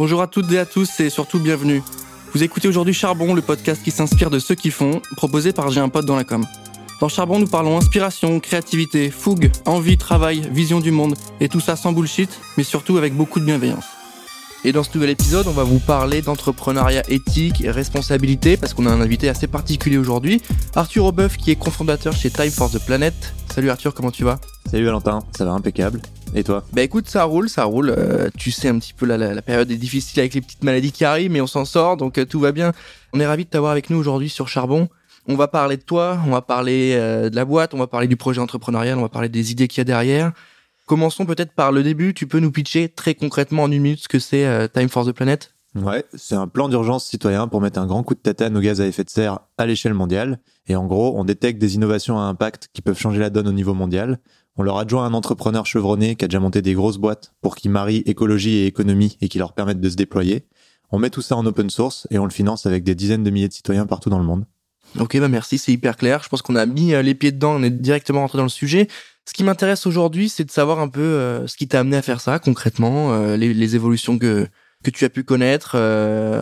Bonjour à toutes et à tous et surtout bienvenue. Vous écoutez aujourd'hui Charbon, le podcast qui s'inspire de ceux qui font, proposé par J'ai un pote dans la com. Dans Charbon, nous parlons inspiration, créativité, fougue, envie, travail, vision du monde, et tout ça sans bullshit, mais surtout avec beaucoup de bienveillance. Et dans ce nouvel épisode, on va vous parler d'entrepreneuriat éthique et responsabilité, parce qu'on a un invité assez particulier aujourd'hui, Arthur Aubeuf, qui est cofondateur chez Time for the Planet. Salut Arthur, comment tu vas? Salut Valentin, ça va impeccable. Et toi Bah écoute, ça roule, ça roule. Euh, tu sais un petit peu, la, la, période est difficile avec les petites maladies qui arrivent, mais on s'en sort, donc euh, tout va bien. On est ravis de t'avoir avec nous aujourd'hui sur Charbon. On va parler de toi, on va parler euh, de la boîte, on va parler du projet entrepreneurial, on va parler des idées qu'il y a derrière. Commençons peut-être par le début. Tu peux nous pitcher très concrètement en une minute ce que c'est euh, Time for the Planet? Ouais, c'est un plan d'urgence citoyen pour mettre un grand coup de tatane aux gaz à effet de serre à l'échelle mondiale. Et en gros, on détecte des innovations à impact qui peuvent changer la donne au niveau mondial. On leur adjoint un entrepreneur chevronné qui a déjà monté des grosses boîtes pour qu'ils marient écologie et économie et qui leur permettent de se déployer. On met tout ça en open source et on le finance avec des dizaines de milliers de citoyens partout dans le monde. Ok, bah merci, c'est hyper clair. Je pense qu'on a mis euh, les pieds dedans, on est directement rentré dans le sujet. Ce qui m'intéresse aujourd'hui, c'est de savoir un peu euh, ce qui t'a amené à faire ça concrètement, euh, les, évolutions que que tu as pu connaître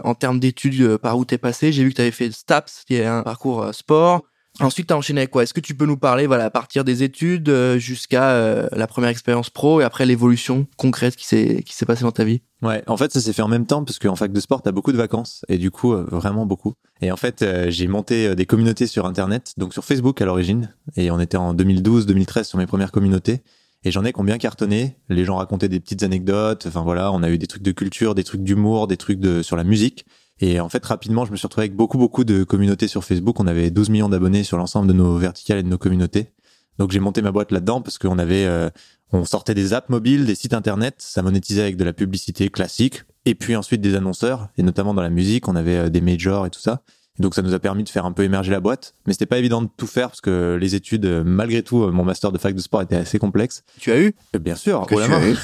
en termes d'études par où t'es passé. J'ai vu que tu avais fait STAPS, qui est un parcours sport. Ensuite, tu as enchaîné avec quoi? Est-ce que tu peux nous parler, voilà, à partir des études euh, jusqu'à euh, la première expérience pro et après l'évolution concrète qui s'est qui s'est passée dans ta vie? Ouais, en fait, ça s'est fait en même temps parce qu'en fac de sport, t'as beaucoup de vacances et du coup, euh, vraiment beaucoup. Et en fait, j'ai monté des communautés sur Internet, donc sur Facebook à l'origine, et on était en 2012-2013 sur mes premières communautés. Et j'en ai combien cartonné. Les gens racontaient des petites anecdotes. Enfin voilà, on a eu des trucs de culture, des trucs d'humour, des trucs de sur la musique. Et en fait, rapidement, je me suis retrouvé avec beaucoup, beaucoup de communautés sur Facebook. On avait 12 millions d'abonnés sur l'ensemble de nos verticales et de nos communautés. Donc j'ai monté ma boîte là-dedans parce qu'on avait, euh, on sortait des apps mobiles, des sites internet, ça monétisait avec de la publicité classique, et puis ensuite des annonceurs, et notamment dans la musique, on avait euh, des majors et tout ça donc ça nous a permis de faire un peu émerger la boîte, mais c'était pas évident de tout faire parce que les études, euh, malgré tout, euh, mon master de fac de sport était assez complexe. Tu as eu? Euh, Bien sûr, que tu as eu?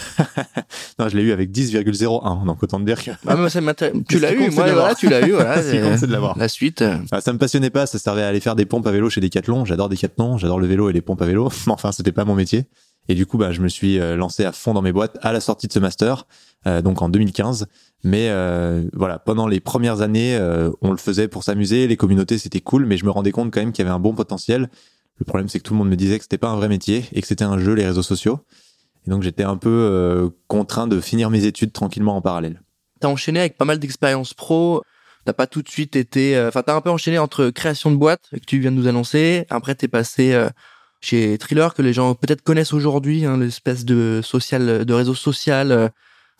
non, je l'ai eu avec 10,01, donc autant te dire que. Ah, mais ça tu l'as eu, moi voilà, tu l'as eu, voilà. c'est de l'avoir. La suite. Ah, ça me passionnait pas, ça servait à aller faire des pompes à vélo chez Decathlon. J'adore Decathlon, j'adore le vélo et les pompes à vélo. Mais enfin, c'était pas mon métier. Et du coup, bah, je me suis lancé à fond dans mes boîtes à la sortie de ce master, donc en 2015. Mais euh, voilà, pendant les premières années, euh, on le faisait pour s'amuser, les communautés c'était cool, mais je me rendais compte quand même qu'il y avait un bon potentiel. Le problème c'est que tout le monde me disait que c'était pas un vrai métier et que c'était un jeu les réseaux sociaux. Et donc j'étais un peu euh, contraint de finir mes études tranquillement en parallèle. T'as enchaîné avec pas mal d'expériences pro. T'as pas tout de suite été, enfin t'as un peu enchaîné entre création de boîte que tu viens de nous annoncer. Après t'es passé chez Thriller que les gens peut-être connaissent aujourd'hui, hein, l'espèce de social, de réseau social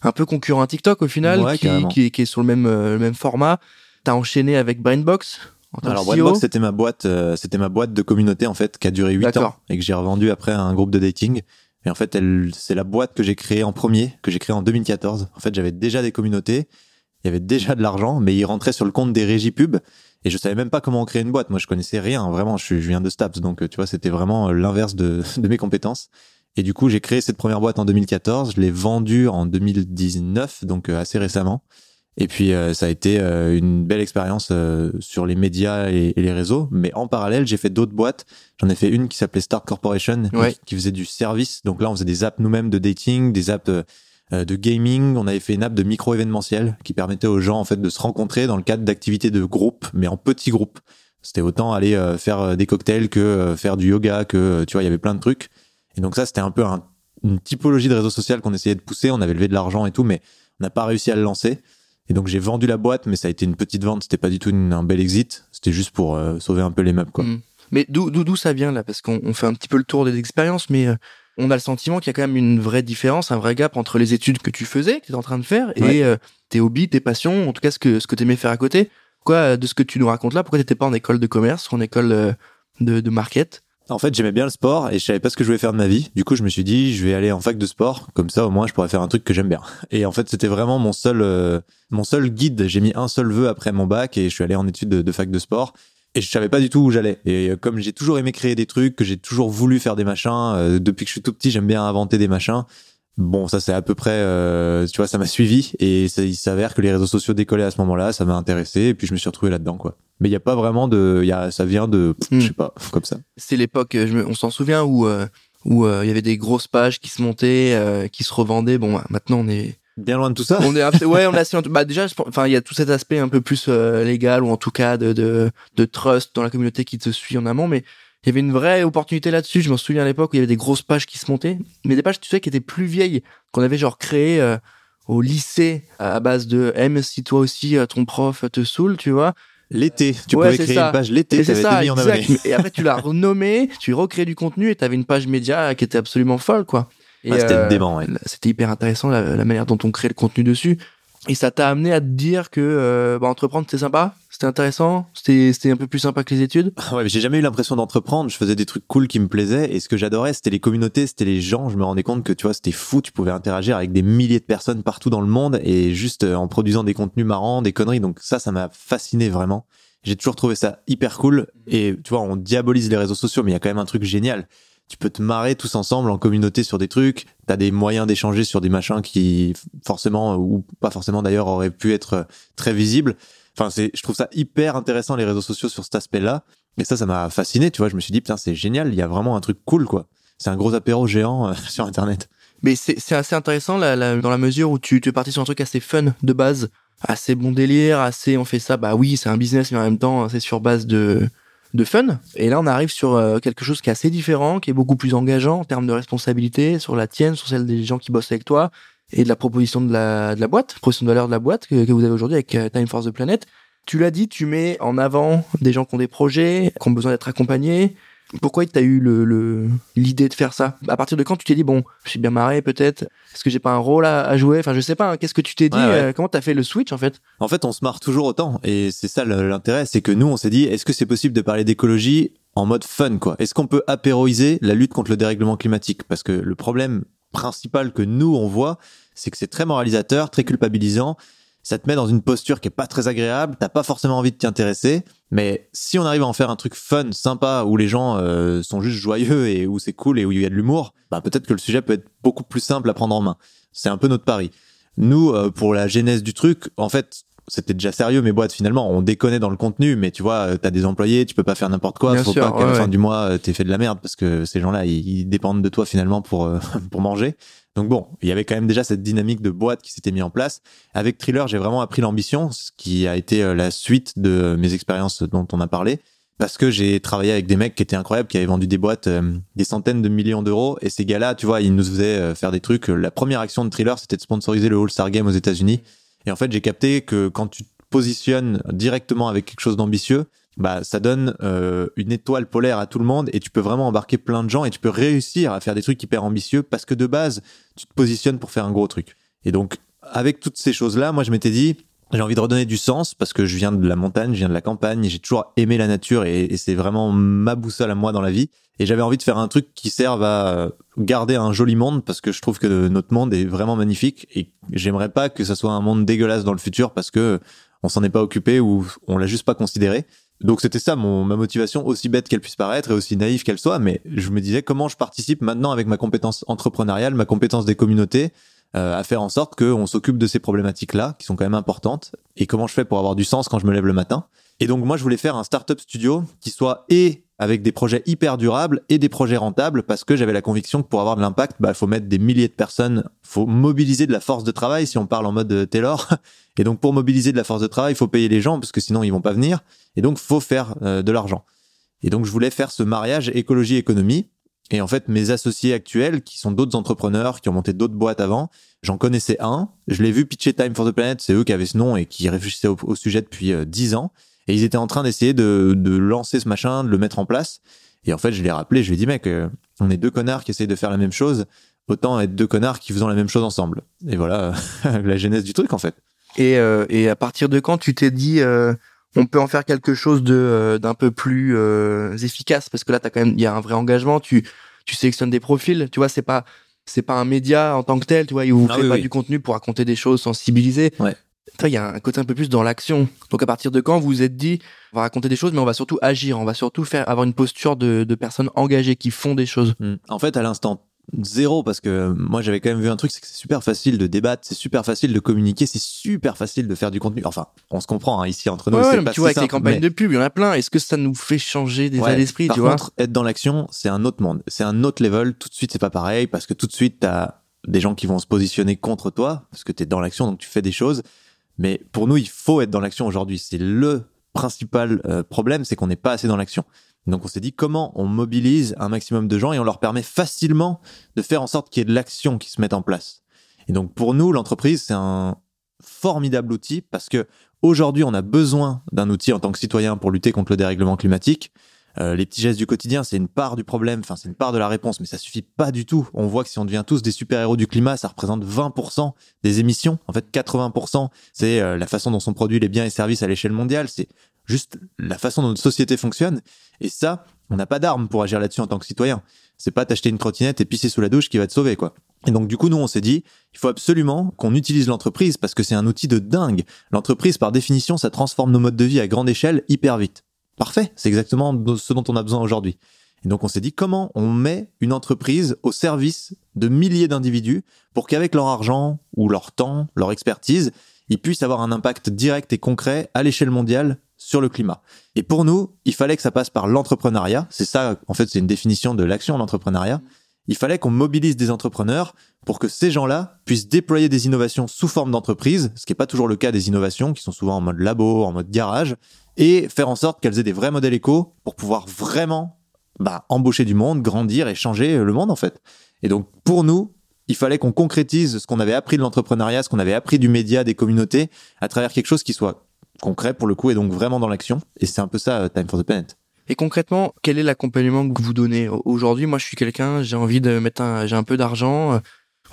un peu concurrent à TikTok au final, qui, qui, est sur le même, euh, le même format. T'as enchaîné avec Brainbox. Alors Brainbox c'était ma boîte, euh, c'était ma boîte de communauté en fait qui a duré 8 ans et que j'ai revendu après à un groupe de dating. Et en fait, elle, c'est la boîte que j'ai créée en premier, que j'ai créée en 2014. En fait, j'avais déjà des communautés, il y avait déjà de l'argent, mais il rentrait sur le compte des régies pub. Et je savais même pas comment créer une boîte. Moi, je connaissais rien. Vraiment, je, je viens de Staps, donc tu vois, c'était vraiment l'inverse de, de mes compétences. Et du coup, j'ai créé cette première boîte en 2014. Je l'ai vendue en 2019, donc euh, assez récemment. Et puis, euh, ça a été euh, une belle expérience sur les médias et, les réseaux. Mais en parallèle, j'ai fait d'autres boîtes. J'en ai fait une qui s'appelait Star Corporation, qui faisait du service. Donc là, on faisait des apps nous-mêmes de dating, des apps de gaming. On avait fait une app de micro-événementiel qui permettait aux gens en fait de se rencontrer dans le cadre d'activités de groupe, mais en petits groupes. C'était autant aller faire des cocktails que faire du yoga, que tu vois, il y avait plein de trucs. Et donc ça, c'était un peu une typologie de réseau social qu'on essayait de pousser. On avait levé de l'argent et tout, mais on n'a pas réussi à le lancer. Et donc j'ai vendu la boîte, mais ça a été une petite vente. C'était pas du tout un bel exit. C'était juste pour euh, sauver un peu les meubles, quoi. Hmm. Mais d'où ça vient là? Parce qu'on fait un petit peu le tour des expériences, mais euh, on a le sentiment qu'il y a quand même une vraie différence, un vrai gap entre les études que tu faisais, que tu es en train de faire, et euh, tes hobbies, tes passions, en tout cas ce que ce que t'aimais faire à côté. Quoi, de ce que tu nous racontes là, pourquoi t'étais pas en école de commerce ou en école de, de market? En fait, j'aimais bien le sport et je savais pas ce que je voulais faire de ma vie. Du coup, je me suis dit, je vais aller en fac de sport. Comme ça, au moins, je pourrais faire un truc que j'aime bien. Et en fait, c'était vraiment mon seul, euh, mon seul guide. J'ai mis un seul vœu après mon bac et je suis allé en études de, fac de sport. Et je savais pas du tout où j'allais. Et euh, comme j'ai toujours aimé créer des trucs, que j'ai toujours voulu faire des machins, euh, depuis que je suis tout petit, j'aime bien inventer des machins. Bon, ça c'est à peu près, tu vois, ça m'a suivi et ça, il s'avère que les réseaux sociaux décollaient à ce moment-là, ça m'a intéressé et puis je me suis retrouvé là-dedans, quoi mais il y a pas vraiment de y a ça vient de je hmm. sais pas comme ça c'est l'époque on s'en souvient où euh, où euh, il y avait des grosses pages qui se montaient euh, qui se revendaient bon maintenant on est bien loin de tout ça. On est ouais, on est assez bah déjà enfin il y a tout cet aspect un peu plus euh, légal ou en tout cas de, de de trust dans la communauté qui te suit en amont mais il y avait une vraie opportunité là-dessus. Je m'en souviens à l'époque où il y avait des grosses pages qui se montaient, mais des pages, tu sais, qui étaient plus vieilles, qu'on avait genre créées euh, au lycée à base de M si toi aussi euh, ton prof te saoule, tu vois. L'été, tu pouvais créer une page l'été, c'est ça, en Et après tu l'as renommé, tu recréais du contenu et tu avais une page média qui était absolument folle, quoi. C'était euh, dément, ouais. C'était hyper intéressant la, la, manière dont on créait le contenu dessus. Et ça t'a amené à te dire que euh, bah, entreprendre c'est sympa, c'était intéressant, c'était c'était un peu plus sympa que les études? Ouais, j'ai jamais eu l'impression d'entreprendre. Je faisais des trucs cool qui me plaisaient et ce que j'adorais c'était les communautés, c'était les gens. Je me rendais compte que tu vois c'était fou, tu pouvais interagir avec des milliers de personnes partout dans le monde et juste euh, en produisant des contenus marrants, des conneries. Donc ça, ça m'a fasciné vraiment. J'ai toujours trouvé ça hyper cool et tu vois on diabolise les réseaux sociaux, mais il y a quand même un truc génial tu peux te marrer tous ensemble en communauté sur des trucs, t'as des moyens d'échanger sur des machins qui forcément ou pas forcément d'ailleurs auraient pu être très visibles. Enfin, c'est, je trouve ça hyper intéressant les réseaux sociaux sur cet aspect-là. Et ça, ça m'a fasciné, tu vois. Je me suis dit, putain, c'est génial, il y a vraiment un truc cool, quoi. C'est un gros apéro géant euh, sur Internet. Mais c'est, assez intéressant là, dans la mesure où tu, tu es parti sur un truc assez fun de base, assez bon délire, assez on fait ça, bah oui, c'est un business, mais en même temps, c'est sur base de, de fun. Et là, on arrive sur euh, quelque chose qui est assez différent, qui est beaucoup plus engageant en termes de responsabilité sur la tienne, sur celle des gens qui bossent avec toi et de la proposition de la, de la boîte, proposition de valeur de la boîte que, vous avez aujourd'hui avec euh, Time Force the Planet. Tu l'as dit, tu mets en avant des gens qui ont des projets, qui ont besoin d'être accompagnés, pourquoi tu as eu le l'idée de faire ça? À partir de quand tu t'es dit bon, je suis bien marré peut-être? Est-ce que j'ai pas un rôle à, jouer? Enfin, je sais pas. Hein, qu'est-ce que tu t'es dit Comment tu Comment t'as fait le switch en fait? En fait, on se marre toujours autant, et c'est ça l'intérêt, c'est que nous, on s'est dit, est-ce que c'est possible de parler d'écologie en mode fun quoi? Est-ce qu'on peut apéroiser la lutte contre le dérèglement climatique? Parce que le problème principal que nous on voit, c'est que c'est très moralisateur, très culpabilisant ça te met dans une posture qui est pas très agréable, t'as pas forcément envie de t'y intéresser, mais si on arrive à en faire un truc fun, sympa, où les gens euh, sont juste joyeux et où c'est cool et où il y a de l'humour, bah peut-être que le sujet peut être beaucoup plus simple à prendre en main. C'est un peu notre pari. Nous, euh, pour la genèse du truc, en fait, c'était déjà sérieux mes boîtes finalement on déconnait dans le contenu mais tu vois euh, t'as des employés tu peux pas faire n'importe quoi faut pas qu'à la fin du mois t'aies fait de la merde parce que ces gens-là ils, dépendent de toi finalement pour pour manger donc bon, il y avait quand même déjà cette dynamique de boîte qui s'était mis en place. Avec Thriller, j'ai vraiment appris l'ambition, ce qui a été euh, la suite de mes expériences dont on a parlé. Parce que j'ai travaillé avec des mecs qui étaient incroyables, qui avaient vendu des boîtes euh, des centaines de millions d'euros. Et ces gars-là, tu vois, ils nous faisaient euh, faire des trucs. La première action de Thriller, c'était de sponsoriser le All-Star Game aux États-Unis. Et en fait, j'ai capté que quand tu te positionnes directement avec quelque chose d'ambitieux, bah ça donne euh, une étoile polaire à tout le monde et tu peux vraiment embarquer plein de gens et tu peux réussir à faire des trucs hyper ambitieux parce que de base tu te positionnes pour faire un gros truc. Et donc avec toutes ces choses là, moi je m'étais dit j'ai envie de redonner du sens parce que je viens de la montagne, je viens de la campagne, j'ai toujours aimé la nature et, c'est vraiment ma boussole à moi dans la vie. Et j'avais envie de faire un truc qui serve à garder un joli monde parce que je trouve que notre monde est vraiment magnifique et j'aimerais pas que ça soit un monde dégueulasse dans le futur parce que on s'en est pas occupé ou on l'a juste pas considéré. Donc c'était ça mon, ma motivation, aussi bête qu'elle puisse paraître et aussi naïve qu'elle soit, mais je me disais comment je participe maintenant avec ma compétence entrepreneuriale, ma compétence des communautés, euh, à faire en sorte qu'on s'occupe de ces problématiques-là, qui sont quand même importantes, et comment je fais pour avoir du sens quand je me lève le matin. Et donc moi je voulais faire un startup studio qui soit et avec des projets hyper durables et des projets rentables parce que j'avais la conviction que pour avoir de l'impact, bah, il faut mettre des milliers de personnes, faut mobiliser de la force de travail si on parle en mode euh, Taylor. Et donc pour mobiliser de la force de travail, il faut payer les gens parce que sinon ils vont pas venir. Et donc faut faire euh, de l'argent. Et donc je voulais faire ce mariage écologie-économie. Et en fait, mes associés actuels, qui sont d'autres entrepreneurs, qui ont monté d'autres boîtes avant, j'en connaissais un. Je l'ai vu pitcher Time for the Planet, c'est eux qui avaient ce nom et qui réfléchissaient au, sujet depuis euh, dix ans. Et ils étaient en train d'essayer de, de, lancer ce machin, de le mettre en place. Et en fait, je l'ai rappelé, je lui ai dit, mec, euh, on est deux connards qui essayent de faire la même chose. Autant être deux connards qui faisons la même chose ensemble. Et voilà la genèse du truc, en fait. Et, euh, et à partir de quand tu t'es dit, euh, on peut en faire quelque chose de d'un peu plus efficace Parce que là, t'as quand même, il y a un vrai engagement. Tu tu sélectionnes des profils. Tu vois, c'est pas c'est pas un média en tant que tel. Tu vois, il vous ah fait pas du contenu pour raconter des choses, sensibiliser. Ouais il y a un côté un peu plus dans l'action. Donc à partir de quand vous vous êtes dit, on va raconter des choses, mais on va surtout agir, on va surtout faire avoir une posture de, de personnes engagées qui font des choses. Hmm. En fait, à l'instant zéro, parce que moi j'avais quand même vu un truc, c'est que c'est super facile de débattre, c'est super facile de communiquer, c'est super facile de faire du contenu. Enfin, on se comprend hein, ici entre nous. Ouais, pas tu vois, avec les campagnes de pub, il y en a plein. Est-ce que ça nous fait changer des ouais, vois Par contre, être dans l'action, c'est un autre monde, c'est un autre level. Tout de suite, c'est pas pareil parce que tout de suite, t'as des gens qui vont se positionner contre toi, parce que tu es dans l'action, donc tu fais des choses. Mais pour nous, il faut être dans l'action aujourd'hui. C'est le principal euh, problème, c'est qu'on n'est pas assez dans l'action. Donc on s'est dit comment on mobilise un maximum de gens et on leur permet facilement de faire en sorte qu'il y ait de l'action qui se mette en place. Et donc pour nous, l'entreprise, c'est un formidable outil parce que aujourd'hui, on a besoin d'un outil en tant que citoyen pour lutter contre le dérèglement climatique. Euh, les petits gestes du quotidien, c'est une part du problème, enfin c'est une part de la réponse, mais ça suffit pas du tout. On voit que si on devient tous des super-héros du climat, ça représente 20% des émissions. En fait, 80%, c'est euh, la façon dont sont produits les biens et services à l'échelle mondiale. C'est juste la façon dont notre société fonctionne. Et ça, on n'a pas d'armes pour agir là-dessus en tant que citoyen. C'est pas t'acheter une trottinette et pisser sous la douche qui va te sauver, quoi. Et donc, du coup, nous, on s'est dit, il faut absolument qu'on utilise l'entreprise parce que c'est un outil de dingue. L'entreprise, par définition, ça transforme nos modes de vie à grande échelle hyper vite. Parfait. C'est exactement ce dont on a besoin aujourd'hui. Et donc, on s'est dit, comment on met une entreprise au service de milliers d'individus pour qu'avec leur argent ou leur temps, leur expertise, ils puissent avoir un impact direct et concret à l'échelle mondiale sur le climat. Et pour nous, il fallait que ça passe par l'entrepreneuriat. C'est ça, en fait, c'est une définition de l'action, l'entrepreneuriat. Il fallait qu'on mobilise des entrepreneurs pour que ces gens-là puissent déployer des innovations sous forme d'entreprise, ce qui n'est pas toujours le cas des innovations qui sont souvent en mode labo, en mode garage, et faire en sorte qu'elles aient des vrais modèles éco pour pouvoir vraiment bah, embaucher du monde, grandir et changer le monde en fait. Et donc pour nous, il fallait qu'on concrétise ce qu'on avait appris de l'entrepreneuriat, ce qu'on avait appris du média, des communautés, à travers quelque chose qui soit concret pour le coup et donc vraiment dans l'action. Et c'est un peu ça, euh, Time for the Planet. Et concrètement, quel est l'accompagnement que vous donnez? Aujourd'hui Moi, je suis quelqu'un, j'ai envie de mettre un, j'ai un peu d'argent.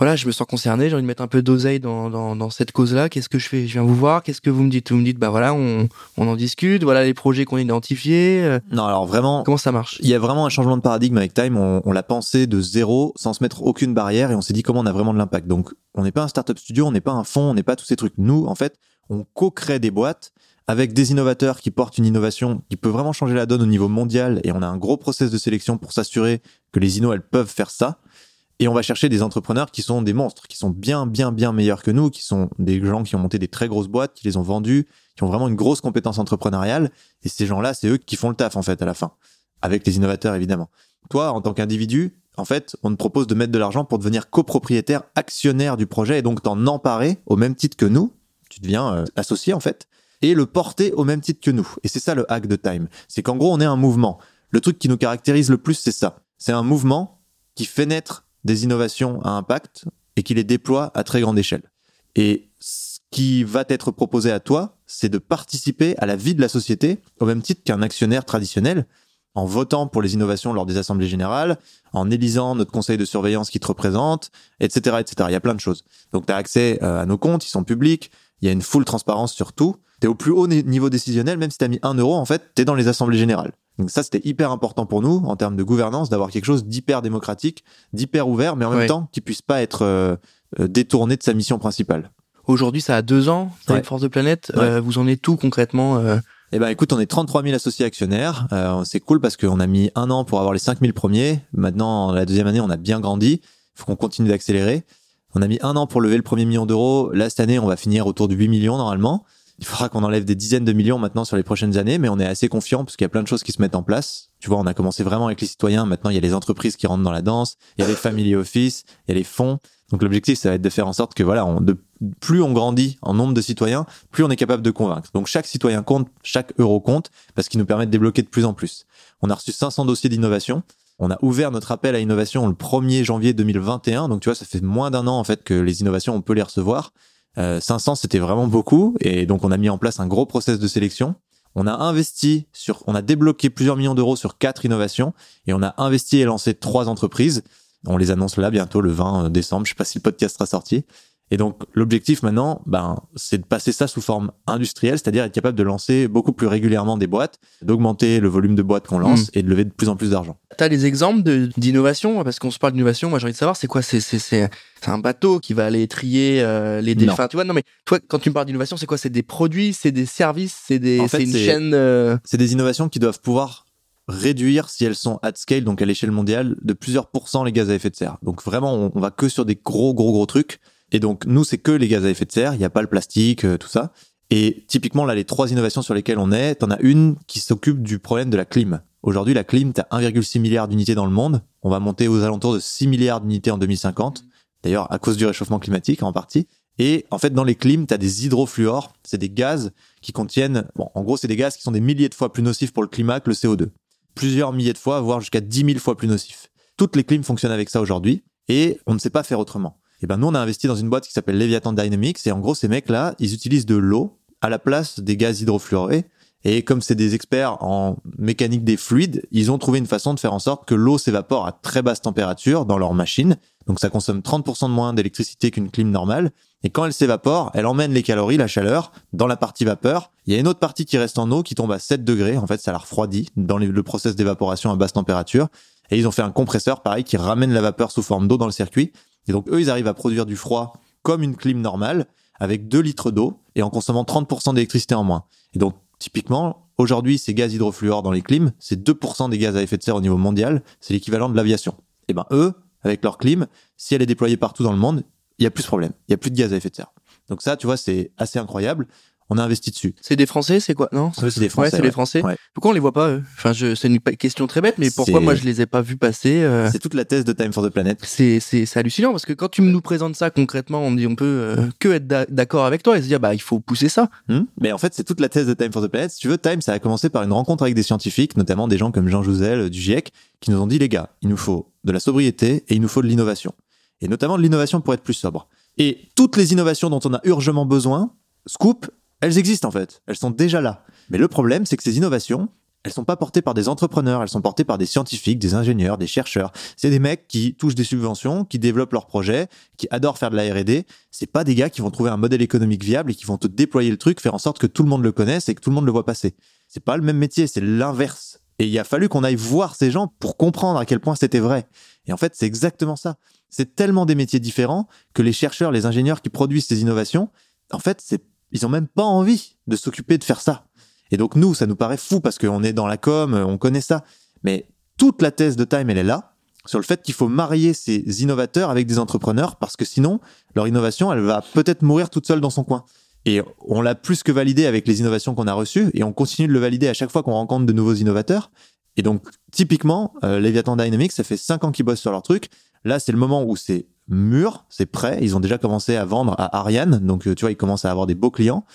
Voilà, je me sens concerné, j'ai envie de mettre un peu d'oseille dans, dans, dans cette cause-là. Qu'est-ce que je fais? Je viens vous voir. Qu'est-ce que vous me dites? Vous me dites, bah voilà, on, on en discute. Voilà les projets qu'on a identifiés. Euh. Non, alors vraiment. Comment ça marche? Il y a vraiment un changement de paradigme avec Time. On, on l'a pensé de zéro, sans se mettre aucune barrière, et on s'est dit comment on a vraiment de l'impact. Donc, on n'est pas un startup studio, on n'est pas un fonds, on n'est pas tous ces trucs. Nous, en fait, on co-crée des boîtes avec des innovateurs qui portent une innovation qui peut vraiment changer la donne au niveau mondial et on a un gros process de sélection pour s'assurer que les innos elles peuvent faire ça et on va chercher des entrepreneurs qui sont des monstres qui sont bien bien bien meilleurs que nous qui sont des gens qui ont monté des très grosses boîtes qui les ont vendues qui ont vraiment une grosse compétence entrepreneuriale et ces gens-là c'est eux qui font le taf en fait à la fin avec les innovateurs évidemment toi en tant qu'individu en fait, on te propose de mettre de l'argent pour devenir copropriétaire actionnaire du projet et donc t'en emparer au même titre que nous. Tu deviens euh, associé en fait et le porter au même titre que nous. Et c'est ça le hack de Time. C'est qu'en gros, on est un mouvement. Le truc qui nous caractérise le plus, c'est ça. C'est un mouvement qui fait naître des innovations à impact et qui les déploie à très grande échelle. Et ce qui va être proposé à toi, c'est de participer à la vie de la société au même titre qu'un actionnaire traditionnel, en votant pour les innovations lors des assemblées générales, en élisant notre conseil de surveillance qui te représente, etc., etc. Il y a plein de choses. Donc, tu as accès euh, à nos comptes, ils sont publics, il y a une full transparence sur tout t'es au plus haut niveau décisionnel, même si t'as mis un euro, en fait, t'es dans les assemblées générales. Donc ça, c'était hyper important pour nous, en termes de gouvernance, d'avoir quelque chose d'hyper démocratique, d'hyper ouvert, mais en même temps qui puisse pas être euh, euh, détourné de sa mission principale. Aujourd'hui, ça a deux ans, avec Force de Planète. Euh, vous en êtes tout concrètement eh ben, écoute, on est 33 000 associés actionnaires. c'est cool parce qu'on a mis un an pour avoir les 5 000 premiers. Maintenant, la deuxième année, on a bien grandi. Il faut qu'on continue d'accélérer. On a mis un an pour lever le premier million d'euros. Là, cette année, on va finir autour de 8 millions normalement. Il faudra qu'on enlève des dizaines de millions maintenant sur les prochaines années, mais on est assez confiant parce qu'il y a plein de choses qui se mettent en place. Tu vois, on a commencé vraiment avec les citoyens. Maintenant, il y a les entreprises qui rentrent dans la danse. Il y a les family office. Il y a les fonds. Donc, l'objectif, ça va être de faire en sorte que voilà, on, de, plus on grandit en nombre de citoyens, plus on est capable de convaincre. Donc, chaque citoyen compte, chaque euro compte parce qu'il nous permet de débloquer de plus en plus. On a reçu 500 dossiers d'innovation. On a ouvert notre appel à innovation le 1er janvier 2021. Donc, tu vois, ça fait moins d'un an, en fait, que les innovations, on peut les recevoir. 500 euh, c'était vraiment beaucoup et donc on a mis en place un gros process de sélection. On a investi sur, on a débloqué plusieurs millions d'euros sur quatre innovations et on a investi et lancé trois entreprises. On les annonce là bientôt le 20 décembre. Je sais pas si le podcast sera sorti. Et donc l'objectif maintenant, ben, c'est de passer ça sous forme industrielle, c'est-à-dire être capable de lancer beaucoup plus régulièrement des boîtes, d'augmenter le volume de boîtes qu'on lance hmm. et de lever de plus en plus d'argent. Tu as des exemples d'innovation Parce qu'on se parle d'innovation, moi j'ai envie de savoir c'est quoi C'est un bateau qui va aller trier euh, les défunts. Tu vois, non mais toi quand tu me parles d'innovation, c'est quoi C'est des produits, c'est des services, c'est des, une chaîne. Euh c'est des innovations qui doivent pouvoir réduire, si elles sont at scale, donc à l'échelle mondiale, de plusieurs pourcents les gaz à effet de serre. Donc vraiment, on, on va que sur des gros, gros, gros trucs. Et donc, nous, c'est que les gaz à effet de serre, il n'y a pas le plastique, euh, tout ça. Et typiquement, là, les trois innovations sur lesquelles on est, t'en as une qui s'occupe du problème de la clim. Aujourd'hui, la clim, t'as 1,6 milliard d'unités dans le monde. On va monter aux alentours de 6 milliards d'unités en 2050. D'ailleurs, à cause du réchauffement climatique en partie. Et en fait, dans les clims, tu as des hydrofluors. C'est des gaz qui contiennent, bon, en gros, c'est des gaz qui sont des milliers de fois plus nocifs pour le climat que le CO2. Plusieurs milliers de fois, voire jusqu'à 10 000 fois plus nocifs. Toutes les clims fonctionnent avec ça aujourd'hui et on ne sait pas faire autrement. Et ben nous, on a investi dans une boîte qui s'appelle Leviathan Dynamics et en gros, ces mecs-là, ils utilisent de l'eau à la place des gaz hydrofluorés. Et comme c'est des experts en mécanique des fluides, ils ont trouvé une façon de faire en sorte que l'eau s'évapore à très basse température dans leur machine. Donc ça consomme 30% de moins d'électricité qu'une clim normale. Et quand elle s'évapore, elle emmène les calories, la chaleur, dans la partie vapeur. Il y a une autre partie qui reste en eau qui tombe à 7 degrés. En fait, ça la refroidit dans le process d'évaporation à basse température. Et ils ont fait un compresseur, pareil, qui ramène la vapeur sous forme d'eau dans le circuit. Et donc, eux, ils arrivent à produire du froid comme une clim normale, avec 2 litres d'eau et en consommant 30% d'électricité en moins. Et donc, typiquement, aujourd'hui, ces gaz hydrofluores dans les clims, c'est 2% des gaz à effet de serre au niveau mondial. C'est l'équivalent de l'aviation. Et ben, eux, avec leur clim, si elle est déployée partout dans le monde, il y a plus de problème. Il y a plus de gaz à effet de serre. Donc ça, tu vois, c'est assez incroyable on a investi dessus. C'est des Français, c'est quoi? Non, c'est des Français. Ouais, c'est les Français. Pourquoi on les voit pas Enfin, je, c'est une question très bête, mais pourquoi moi je les ai pas vus passer euh? C'est toute la thèse de Time for the Planet. C'est c'est hallucinant parce que quand tu nous présentes ça concrètement, on dit on peut euh, que être d'accord avec toi et se dire bah il faut pousser ça. Hmm? Mais en fait, c'est toute la thèse de Time for the Planet. Si tu veux, Time, ça a commencé par une rencontre avec des scientifiques, notamment des gens comme Jean Jouzel euh, du GIEC, qui nous ont dit les gars, il nous faut de la sobriété et il nous faut de l'innovation, et notamment de l'innovation pour être plus sobre. Et toutes les innovations dont on a urgemment besoin, Scoop elles existent en fait, elles sont déjà là. Mais le problème, c'est que ces innovations, elles sont pas portées par des entrepreneurs, elles sont portées par des scientifiques, des ingénieurs, des chercheurs. C'est des mecs qui touchent des subventions, qui développent leurs projets, qui adorent faire de la R&D. C'est pas des gars qui vont trouver un modèle économique viable et qui vont te déployer le truc, faire en sorte que tout le monde le connaisse et que tout le monde le voit passer. C'est pas le même métier, c'est l'inverse. Et il a fallu qu'on aille voir ces gens pour comprendre à quel point c'était vrai. Et en fait, c'est exactement ça. C'est tellement des métiers différents que les chercheurs, les ingénieurs qui produisent ces innovations, en fait, c'est ils ont même pas envie de s'occuper de faire ça. Et donc nous, ça nous paraît fou parce qu'on est dans la com, on connaît ça. Mais toute la thèse de Time, elle est là, sur le fait qu'il faut marier ces innovateurs avec des entrepreneurs parce que sinon, leur innovation, elle va peut-être mourir toute seule dans son coin. Et on l'a plus que validé avec les innovations qu'on a reçues et on continue de le valider à chaque fois qu'on rencontre de nouveaux innovateurs. Et donc, typiquement, euh, Leviathan Dynamics, ça fait cinq ans qu'ils bossent sur leur truc. Là, c'est le moment où c'est mûr, c'est prêt. Ils ont déjà commencé à vendre à Ariane, donc euh, tu vois, ils commencent à avoir des beaux clients.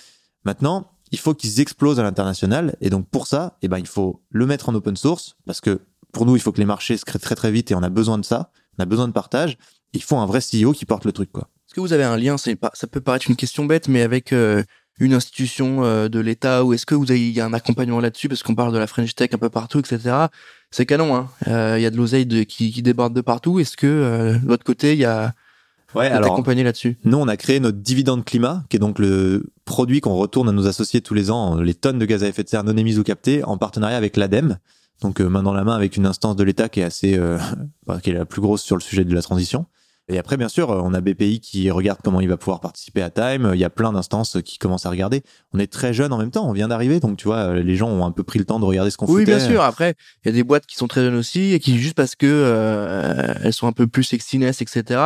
Maintenant, il faut qu'ils explosent à l'international, et donc pour ça, eh ben, il faut le mettre en open source, parce que pour nous, il faut que les marchés se créent très très vite, et on a besoin de ça, on a besoin de partage. Il faut un vrai CEO qui porte le truc, quoi. Est-ce que vous avez un lien, ça peut paraître une question bête, mais avec euh, une institution euh, de l'État, ou est-ce que vous avez y a un accompagnement là-dessus, parce qu'on parle de la French Tech un peu partout, etc c'est canon. Hein. Euh, il y a de l'oseille qui, qui déborde de partout. Est-ce que euh, de votre côté, il y a Ouais, alors accompagné là-dessus? Nous, on a créé notre dividende climat, qui est donc le produit qu'on retourne à nos associés tous les ans, les tonnes de gaz à effet de serre non émises ou captées, en partenariat avec l'ADEME. Donc euh, main dans la main avec une instance de l'État qui est assez, bah, qui est la plus grosse sur le sujet de la transition. Et après, bien sûr, on a BPI qui regarde comment il va pouvoir participer à Time. Il y a plein d'instances qui commencent à regarder. On est très jeune en même temps. On vient d'arriver, donc tu vois, les gens ont un peu pris le temps de regarder ce qu'on fait. Oui, bien sûr. Après, il y a des boîtes qui sont très jeunes aussi et qui juste parce que euh, elles sont un peu plus sexiness, etc.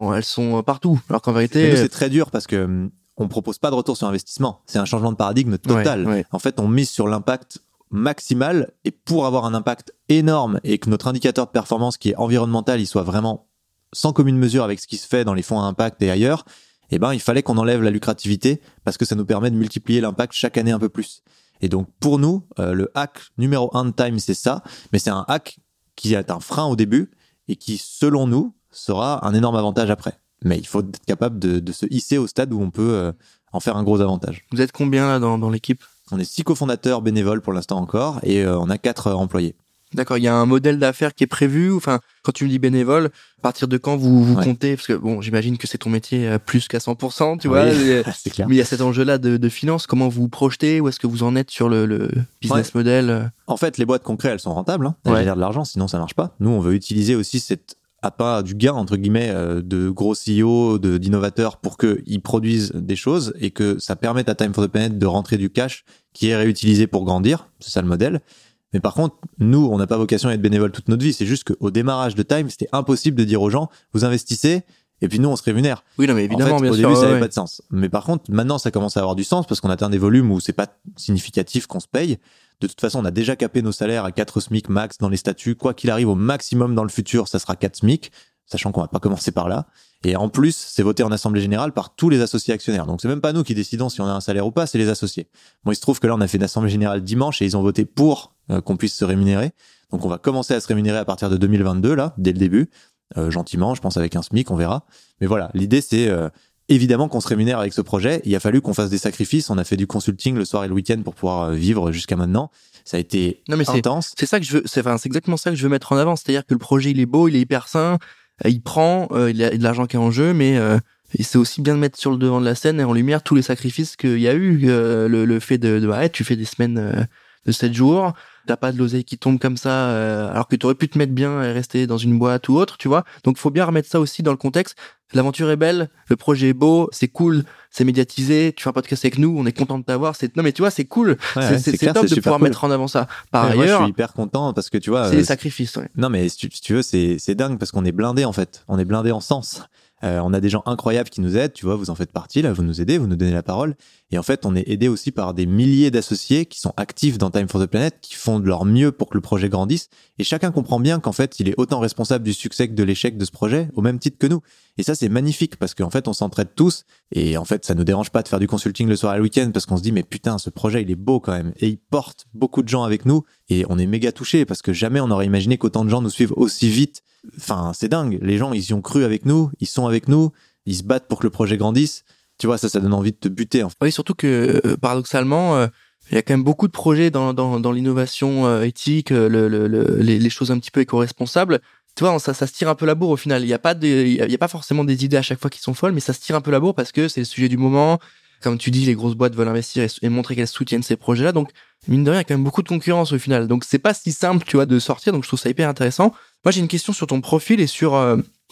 elles sont partout. Alors qu'en vérité, c'est très dur parce que on propose pas de retour sur investissement. C'est un changement de paradigme total. En fait, on mise sur l'impact maximal et pour avoir un impact énorme et que notre indicateur de performance qui est environnemental, il soit vraiment sans commune mesure avec ce qui se fait dans les fonds à impact et ailleurs, eh ben, il fallait qu'on enlève la lucrativité parce que ça nous permet de multiplier l'impact chaque année un peu plus. Et donc, pour nous, euh, le hack numéro un de Time, c'est ça, mais c'est un hack qui est un frein au début et qui, selon nous, sera un énorme avantage après. Mais il faut être capable de, se hisser au stade où on peut euh, en faire un gros avantage. Vous êtes combien là dans, dans l'équipe? On est six cofondateurs bénévoles pour l'instant encore et euh, on a quatre employés. D'accord, il y a un modèle d'affaires qui est prévu. Enfin, quand tu me dis bénévole, à partir de quand vous vous comptez? Parce que bon, j'imagine que c'est ton métier à plus qu'à 100%, tu vois. c'est clair. Mais il y a cet enjeu-là de, de finance. Comment vous vous projetez? Où est-ce que vous en êtes sur le, le business model? En fait, les boîtes concrètes, elles sont rentables. Hein. Elles génèrent de l'argent, sinon ça marche pas. Nous, on veut utiliser aussi cette appât du gain entre guillemets euh, de gros CEO, de d'innovateurs pour qu'ils produisent des choses et que ça permette à Time for the Planet de rentrer du cash qui est réutilisé pour grandir. C'est ça le modèle. Mais par contre, nous, on n'a pas vocation à être bénévole toute notre vie. C'est juste qu'au démarrage de Time, c'était impossible de dire aux gens, vous investissez, et puis nous, on se rémunère. Oui, non, mais évidemment, en fait, bien au début, ça n'avait pas de sens. Mais par contre, maintenant, ça commence à avoir du sens parce qu'on atteint des volumes où c'est pas significatif qu'on se paye. De toute façon, on a déjà capé nos salaires à 4 SMIC max dans les statuts. Quoi qu'il arrive, au maximum dans le futur, ça sera 4 SMIC. Sachant qu'on va pas commencer par là. Et en plus, c'est voté en assemblée générale par tous les associés actionnaires. Donc c'est même pas nous qui décidons si on a un salaire ou pas, c'est les associés. Bon, il se trouve que là, on a fait une assemblée générale dimanche et ils ont voté pour euh, qu'on puisse se rémunérer. Donc on va commencer à se rémunérer à partir de 2022 là, dès le début, euh, gentiment, je pense avec un SMIC, on verra. Mais voilà, l'idée c'est euh, évidemment qu'on se rémunère avec ce projet. Il a fallu qu'on fasse des sacrifices. On a fait du consulting le soir et le week-end pour pouvoir vivre jusqu'à maintenant. Ça a été non, mais intense. C'est ça que je veux. C'est enfin, exactement ça que je veux mettre en avant. C'est-à-dire que le projet il est beau, il est hyper sain il prend, euh, il y a de l'argent qui est en jeu, mais euh, c'est aussi bien de mettre sur le devant de la scène et en lumière tous les sacrifices qu'il y a eu. Euh, le, fait de, de tu fais des semaines de 7 jours, t'as pas de l'oseille qui tombe comme ça, alors que tu aurais pu te mettre bien et rester dans une boîte ou autre, tu vois. Donc faut bien remettre ça aussi dans le contexte. L'aventure est belle, le projet est beau, c'est cool, c'est médiatisé, tu fais un podcast avec nous, on est content de t'avoir. C'est non mais tu vois, c'est cool, c'est top de pouvoir mettre en avant ça. Par ailleurs, moi, je suis hyper content parce que tu vois, c'est des sacrifices. Ouais. Non mais si tu, veux, c'est c'est dingue parce qu'on est blindé en fait, on est blindé en sens. Euh, on a des gens incroyables qui nous aident, tu vois, vous en faites partie, là, vous nous aidez, vous nous donnez la parole. Et en fait, on est aidé aussi par des milliers d'associés qui sont actifs dans Time for the Planet, qui font de leur mieux pour que le projet grandisse. Et chacun comprend bien qu'en fait, il est autant responsable du succès que de l'échec de ce projet, au même titre que nous. Et ça, c'est magnifique parce qu'en fait, on s'entraide tous. Et en fait, ça nous dérange pas de faire du consulting le soir et le week-end parce qu'on se dit, mais putain, ce projet, il est beau quand même. Et il porte beaucoup de gens avec nous. Et on est méga touchés parce que jamais on aurait imaginé qu'autant de gens nous suivent aussi vite. Enfin, c'est dingue. Les gens, ils y ont cru avec nous, ils sont avec nous, ils se battent pour que le projet grandisse. Tu vois, ça, ça donne envie de te buter. En fait. Oui, surtout que euh, paradoxalement, euh, il y a quand même beaucoup de projets dans, dans, l'innovation euh, éthique, le, le, les, choses un petit peu éco-responsables. Tu vois, ça, ça se tire un peu la bourre au final. Il n'y a pas y a pas forcément des idées à chaque fois qui sont folles, mais ça se tire un peu la bourre parce que c'est le sujet du moment. Comme tu dis, les grosses boîtes veulent investir et, montrer qu'elles soutiennent ces projets-là. Donc, mine de rien, il y a quand même beaucoup de concurrence au final. Donc, c'est pas si simple, tu vois, de sortir. Donc, je trouve ça hyper intéressant. Moi, j'ai une question sur ton profil et sur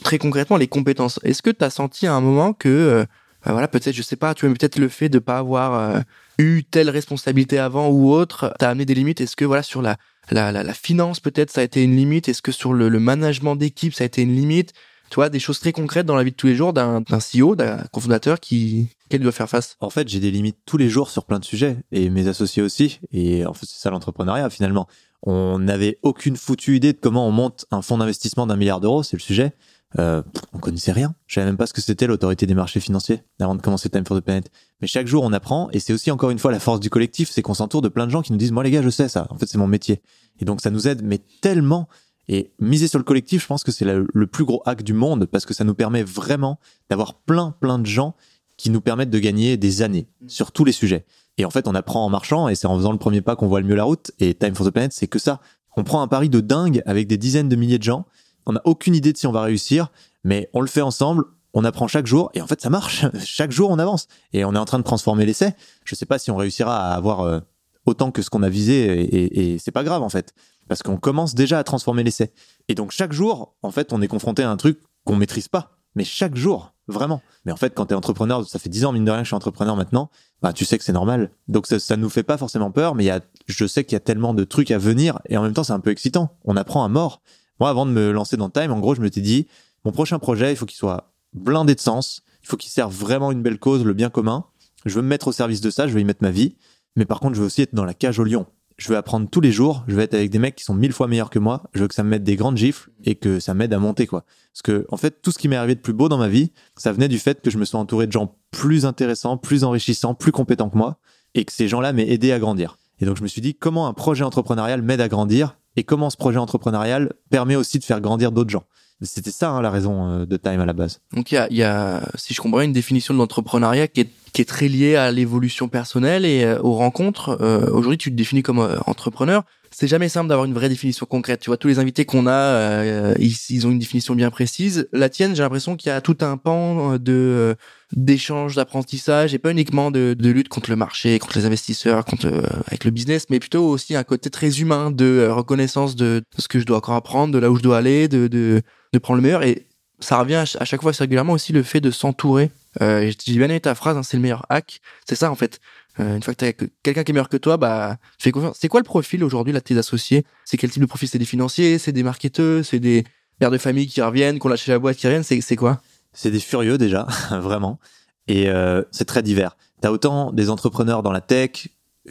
très concrètement les compétences. Est-ce que tu as senti à un moment que bah voilà, peut-être, je sais pas, tu vois, peut-être le fait de pas avoir euh, eu telle responsabilité avant ou autre, t'as amené des limites? Est-ce que voilà sur la la, la, finance peut-être ça a été une limite? Est-ce que sur le, le management d'équipe ça a été une limite? Tu vois, des choses très concrètes dans la vie de tous les jours d'un CEO, d'un cofondateur qui qu'elle doit faire face. En fait, j'ai des limites tous les jours sur plein de sujets et mes associés aussi. Et en fait, c'est ça l'entrepreneuriat finalement. On n'avait aucune foutue idée de comment on monte un fonds d'investissement d'un milliard d'euros, c'est le sujet. Euh, on connaissait rien. Je savais même pas ce que c'était l'autorité des marchés financiers avant de commencer Time for the Planet. Mais chaque jour, on apprend et c'est aussi encore une fois la force du collectif, c'est qu'on s'entoure de plein de gens qui nous disent, moi les gars, je sais ça. En fait, c'est mon métier. Et donc, ça nous aide, mais tellement. Et miser sur le collectif, je pense que c'est le plus gros hack du monde parce que ça nous permet vraiment d'avoir plein, plein de gens qui nous permettent de gagner des années sur tous les sujets. Et en fait, on apprend en marchant et c'est en faisant le premier pas qu'on voit le mieux la route. Et Time for the Planet, c'est que ça. On prend un pari de dingue avec des dizaines de milliers de gens on n'a aucune idée de si on va réussir, mais on le fait ensemble, on apprend chaque jour et en fait ça marche. chaque jour on avance et on est en train de transformer l'essai. Je sais pas si on réussira à avoir euh, autant que ce qu'on a visé et, et c'est pas grave en fait parce qu'on commence déjà à transformer l'essai. Et donc chaque jour, en fait, on est confronté à un truc qu'on maîtrise pas, mais chaque jour, vraiment. Mais en fait, quand tu es entrepreneur, ça fait 10 ans mine de rien que je suis entrepreneur maintenant, bah tu sais que c'est normal. Donc ça, ça nous fait pas forcément peur, mais y a, je sais qu'il y a tellement de trucs à venir et en même temps c'est un peu excitant. On apprend à mort. Moi, avant de me lancer dans Time, en gros, je me suis dit, mon prochain projet, il faut qu'il soit blindé de sens, il faut qu'il serve vraiment une belle cause, le bien commun. Je veux me mettre au service de ça, je veux y mettre ma vie. Mais par contre, je veux aussi être dans la cage au lion. Je veux apprendre tous les jours, je veux être avec des mecs qui sont mille fois meilleurs que moi, je veux que ça me mette des grandes gifles et que ça m'aide à monter, quoi. Parce que, en fait, tout ce qui m'est arrivé de plus beau dans ma vie, ça venait du fait que je me sois entouré de gens plus intéressants, plus enrichissants, plus compétents que moi et que ces gens-là m'aient aidé à grandir. Et donc, je me suis dit, comment un projet entrepreneurial m'aide à grandir et comment ce projet entrepreneurial permet aussi de faire grandir d'autres gens? C'était ça hein, la raison euh, de Time à la base. Donc il y a, y a, si je comprends, une définition de l'entrepreneuriat qui est, qui est très liée à l'évolution personnelle et euh, aux rencontres. Euh, aujourd'hui, tu te définis comme entrepreneur c'est jamais simple d'avoir une vraie définition concrète. Tu vois, tous les invités qu'on a, euh, ils, ont une définition bien précise. La tienne, j'ai l'impression qu'il y a tout un pan de euh, d'échange, d'apprentissage, et pas uniquement de, de, lutte contre le marché, contre les investisseurs, contre euh, avec le business, mais plutôt aussi un côté très humain de reconnaissance de, ce que je dois encore apprendre, de là où je dois aller, de de, de prendre le meilleur. Et ça revient à, chaque fois, c'est régulièrement aussi le fait de s'entourer. Euh, j'ai bien aimé ta phrase, hein, c'est le meilleur hack. C'est ça en fait. Euh, une fois que tu as quelqu'un qui est meilleur que toi, bah, fais confiance. C'est quoi le profil aujourd'hui de tes associés? C'est quel type de profil? C'est des financiers, c'est des marketeurs, c'est des pères de famille qui reviennent, qu'on lâché la boîte qui reviennent? C'est quoi? C'est des furieux déjà, vraiment. Et euh, c'est très divers. T'as autant des entrepreneurs dans la tech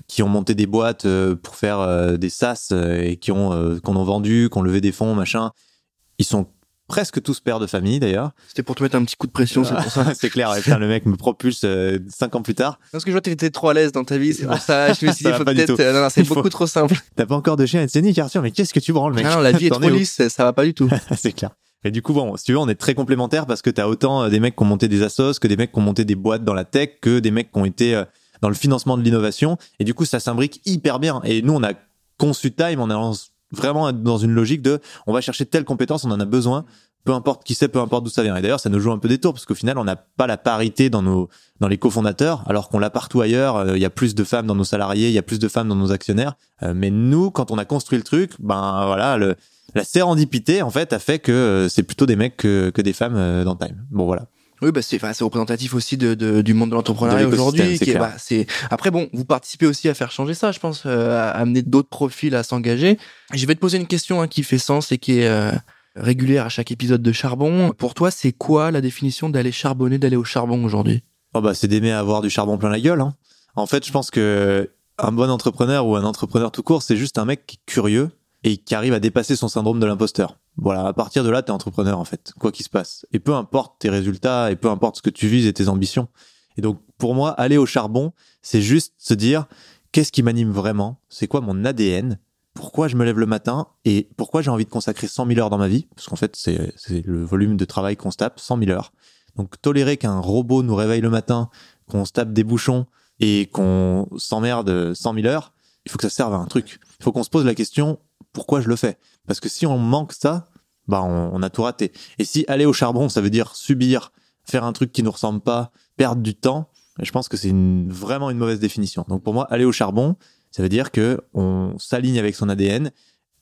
qui ont monté des boîtes euh, pour faire des SaaS et qui ont qu'on ont vendu, qui ont levé des fonds, machin. Ils sont presque tous pères de famille d'ailleurs. C'était pour te mettre un petit coup de pression, c'est pour ça. c'est clair, le mec me propulse euh, cinq ans plus tard. Parce que je vois que t'étais trop à l'aise dans ta vie, c'est pour ça. Je me suis dit, faut peut-être. Euh, non, non, c'est beaucoup trop simple. T'as pas encore de chien et de Arthur, mais qu'est-ce que tu branles, mec? Non, la vie est trop lisse, ça va pas du tout. c'est clair. Et du coup, bon, si tu veux, on est très complémentaires parce que t'as autant euh, des mecs qui ont monté des assos que des mecs qui ont monté des boîtes dans la tech que des mecs qui ont été dans le financement de l'innovation. Et du coup, ça s'imbrique hyper bien. Et nous, on a conçu Time en allant vraiment dans une logique de on va chercher telle compétence, on en a besoin, peu importe qui c'est, peu importe d'où ça vient. Et d'ailleurs, ça nous joue un peu des tours parce qu'au final, on n'a pas la parité dans nos dans les cofondateurs, alors qu'on l'a partout ailleurs. Euh, il y a plus de femmes dans nos salariés, il y a plus de femmes dans nos actionnaires. Euh, mais nous, quand on a construit le truc, ben voilà, le, la sérendipité en fait a fait que euh, c'est plutôt des mecs que, que des femmes dans Time. Bon voilà. Oui, bah c'est c'est représentatif aussi de, de, du monde de l'entrepreneuriat aujourd'hui. Bah, c'est après bon, vous participez aussi à faire changer ça, je pense, à amener d'autres profils à s'engager. Je vais te poser une question hein, qui fait sens et qui est régulière à chaque épisode de Charbon. Pour toi, c'est quoi la définition d'aller charbonner, d'aller au charbon aujourd'hui? Oh bah, C'est d'aimer avoir du charbon plein la gueule. Hein. En fait, je pense que un bon entrepreneur ou un entrepreneur tout court, c'est juste un mec qui est curieux et qui arrive à dépasser son syndrome de l'imposteur. Voilà, à partir de là, t'es entrepreneur en fait, quoi qu'il se passe. Et peu importe tes résultats et peu importe ce que tu vises et tes ambitions. Et donc, pour moi, aller au charbon, c'est juste se dire qu'est-ce qui m'anime vraiment, c'est quoi mon ADN, pourquoi je me lève le matin? Et pourquoi j'ai envie de consacrer 100 000 heures dans ma vie, parce qu'en fait c'est le volume de travail qu'on se tape, 100 000 heures. Donc tolérer qu'un robot nous réveille le matin, qu'on se tape des bouchons et qu'on s'emmerde 100 000 heures, il faut que ça serve à un truc. Il faut qu'on se pose la question pourquoi je le fais. Parce que si on manque ça, bah on, a tout raté. Et si aller au charbon, ça veut dire subir, faire un truc qui nous ressemble pas, perdre du temps, je pense que c'est vraiment une mauvaise définition. Donc pour moi, aller au charbon, ça veut dire que on s'aligne avec son ADN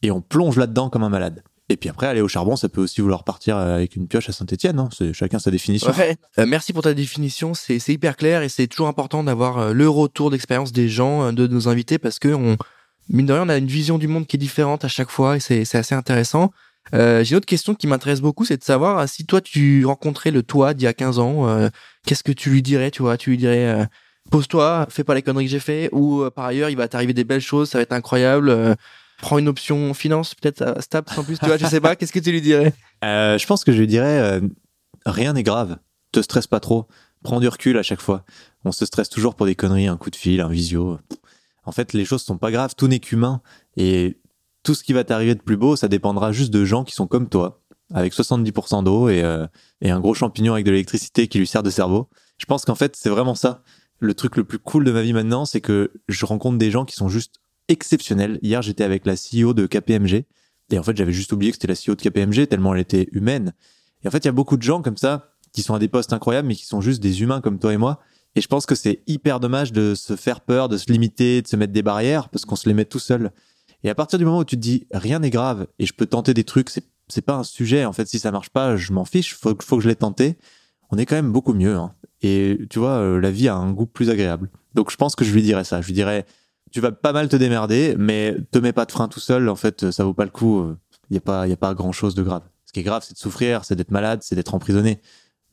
et on plonge là-dedans comme un malade. Et puis après, aller au charbon, ça peut aussi vouloir partir avec une pioche à Saint-Etienne. Hein. C'est chacun sa définition. Euh, merci pour ta définition. C'est hyper clair et c'est toujours important d'avoir euh, le retour d'expérience des gens, euh, de nos invités, parce que on, mine de rien, on a une vision du monde qui est différente à chaque fois et c'est assez intéressant. J'ai une autre question qui m'intéresse beaucoup, c'est de savoir si toi tu rencontrais le toi d'il y a 15 ans, qu'est-ce que tu lui dirais, tu vois? Tu lui dirais pose-toi, fais pas les conneries que j'ai fait, ou euh, par ailleurs il va t'arriver des belles choses, ça va être incroyable. Euh, prends une option finance peut-être Stap en plus, tu vois, je sais pas, qu'est-ce que tu lui dirais? Euh, Je pense que je lui dirais rien n'est grave, te stresse pas trop, prends du recul à chaque fois. On se stresse toujours pour des conneries, un coup de fil, un visio. En fait, les choses sont pas graves, tout n'est qu'humain et tout ce qui va t'arriver de plus beau, ça dépendra juste de gens qui sont comme toi, avec 70% d'eau et, et un gros champignon avec de l'électricité qui lui sert de cerveau. Je pense qu'en fait, c'est vraiment ça le truc le plus cool de ma vie maintenant, c'est que je rencontre des gens qui sont juste exceptionnels. Hier, j'étais avec la CEO de KPMG. Et en fait, j'avais juste oublié que c'était la CEO de KPMG tellement elle était humaine. Et en fait, il y a beaucoup de gens comme ça qui sont à des postes incroyables, mais qui sont juste des humains comme toi et moi. Et je pense que c'est hyper dommage de se faire peur, de se limiter, de se mettre des barrières, parce qu'on se les met tout seul. Et à partir du moment où tu te dis rien n'est grave et je peux tenter des trucs, c'est pas un sujet. En fait, si ça marche pas, je m'en fiche. Faut, faut que je l'ai tenté. On est quand même beaucoup mieux. Hein. Et tu vois, euh, la vie a un goût plus agréable. Donc je pense que je lui dirais ça. Je lui dirais, tu vas pas mal te démerder, mais te mets pas de frein tout seul. En fait, ça vaut pas le coup. Il y a pas, a pas grand chose de grave. Ce qui est grave, c'est de souffrir, c'est d'être malade, c'est d'être emprisonné.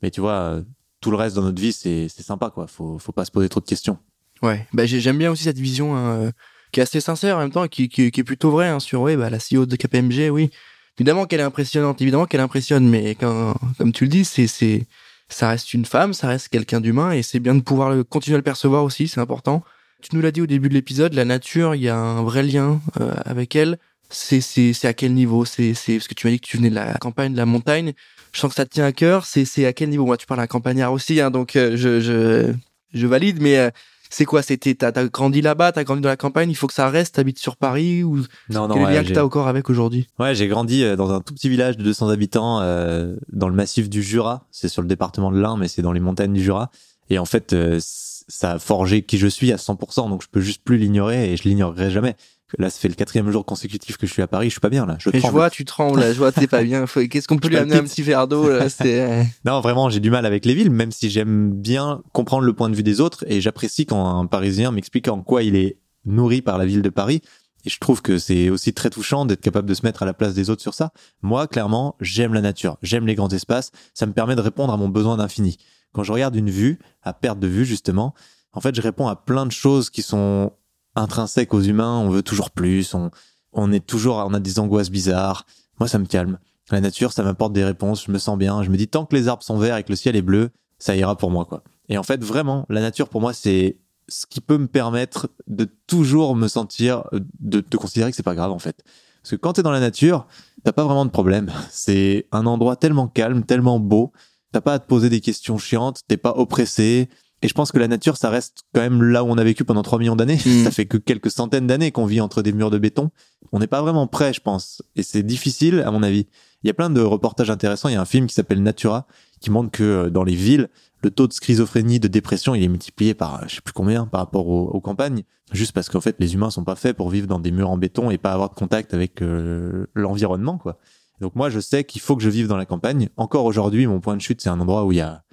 Mais tu vois, euh, tout le reste dans notre vie, c'est, sympa, quoi. Faut, faut pas se poser trop de questions. Ouais. Bah, j'aime bien aussi cette vision hein, euh, qui est assez sincère en même temps, qui, qui, est plutôt vraie hein, sur ouais, bah, la CEO de KPMG, oui. Évidemment qu'elle est impressionnante, évidemment qu'elle impressionne, mais quand, comme tu le dis, c'est, c'est, ça reste une femme, ça reste quelqu'un d'humain et c'est bien de pouvoir continuer à le percevoir aussi, c'est important. Tu nous l'as dit au début de l'épisode, la nature, il y a un vrai lien euh, avec elle. C'est c'est à quel niveau? C'est parce que tu m'as dit que tu venais de la campagne, de la montagne. Je sens que ça te tient à cœur. C'est c'est à quel niveau? Moi, tu parles d'un campagnard aussi, hein, donc euh, je je je valide. Mais euh, c'est quoi? C'était t'as as grandi là-bas, t'as grandi dans la campagne. Il faut que ça reste. T'habites sur Paris ou non non Quel lien que t'as encore avec aujourd'hui? Ouais, j'ai grandi euh, dans un tout petit village de 200 habitants euh, dans le massif du Jura. C'est sur le département de l'Ain, mais c'est dans les montagnes du Jura. Et en fait, euh, ça a forgé qui je suis à 100%. Donc je peux juste plus l'ignorer et je l'ignorerai jamais. Là, ça fait le quatrième jour consécutif que je suis à Paris. Je suis pas bien là. Je, je vois, tu trembles. Là. Je vois, t'es pas bien. Qu'est-ce qu'on peut lui amener un petit verre d'eau là Non, vraiment, j'ai du mal avec les villes, même si j'aime bien comprendre le point de vue des autres et j'apprécie quand un Parisien m'explique en quoi il est nourri par la ville de Paris. Et je trouve que c'est aussi très touchant d'être capable de se mettre à la place des autres sur ça. Moi, clairement, j'aime la nature, j'aime les grands espaces. Ça me permet de répondre à mon besoin d'infini. Quand je regarde une vue, à perte de vue justement, en fait, je réponds à plein de choses qui sont intrinsèque aux humains, on veut toujours plus, on, on est toujours, on a des angoisses bizarres. Moi, ça me calme. La nature, ça m'apporte des réponses, je me sens bien. Je me dis, tant que les arbres sont verts et que le ciel est bleu, ça ira pour moi, quoi. Et en fait, vraiment, la nature, pour moi, c'est ce qui peut me permettre de toujours me sentir, de, de considérer que c'est pas grave, en fait. Parce que quand t'es dans la nature, t'as pas vraiment de problème. C'est un endroit tellement calme, tellement beau. T'as pas à te poser des questions chiantes, t'es pas oppressé, et je pense que la nature, ça reste quand même là où on a vécu pendant 3 millions d'années. Hmm. Ça fait que quelques centaines d'années qu'on vit entre des murs de béton. On n'est pas vraiment prêt, je pense. Et c'est difficile, à mon avis. Il y a plein de reportages intéressants. Il y a un film qui s'appelle Natura, qui montre que euh, dans les villes, le taux de schizophrénie, de dépression, il est multiplié par je sais plus combien par rapport aux, campagnes, juste parce qu'en fait les humains sont pas faits pour vivre dans des murs en béton et pas avoir de contact avec euh, l'environnement quoi. Donc moi je sais qu'il faut que je vive dans la campagne. Encore aujourd'hui, mon point de chute c'est un endroit où il y a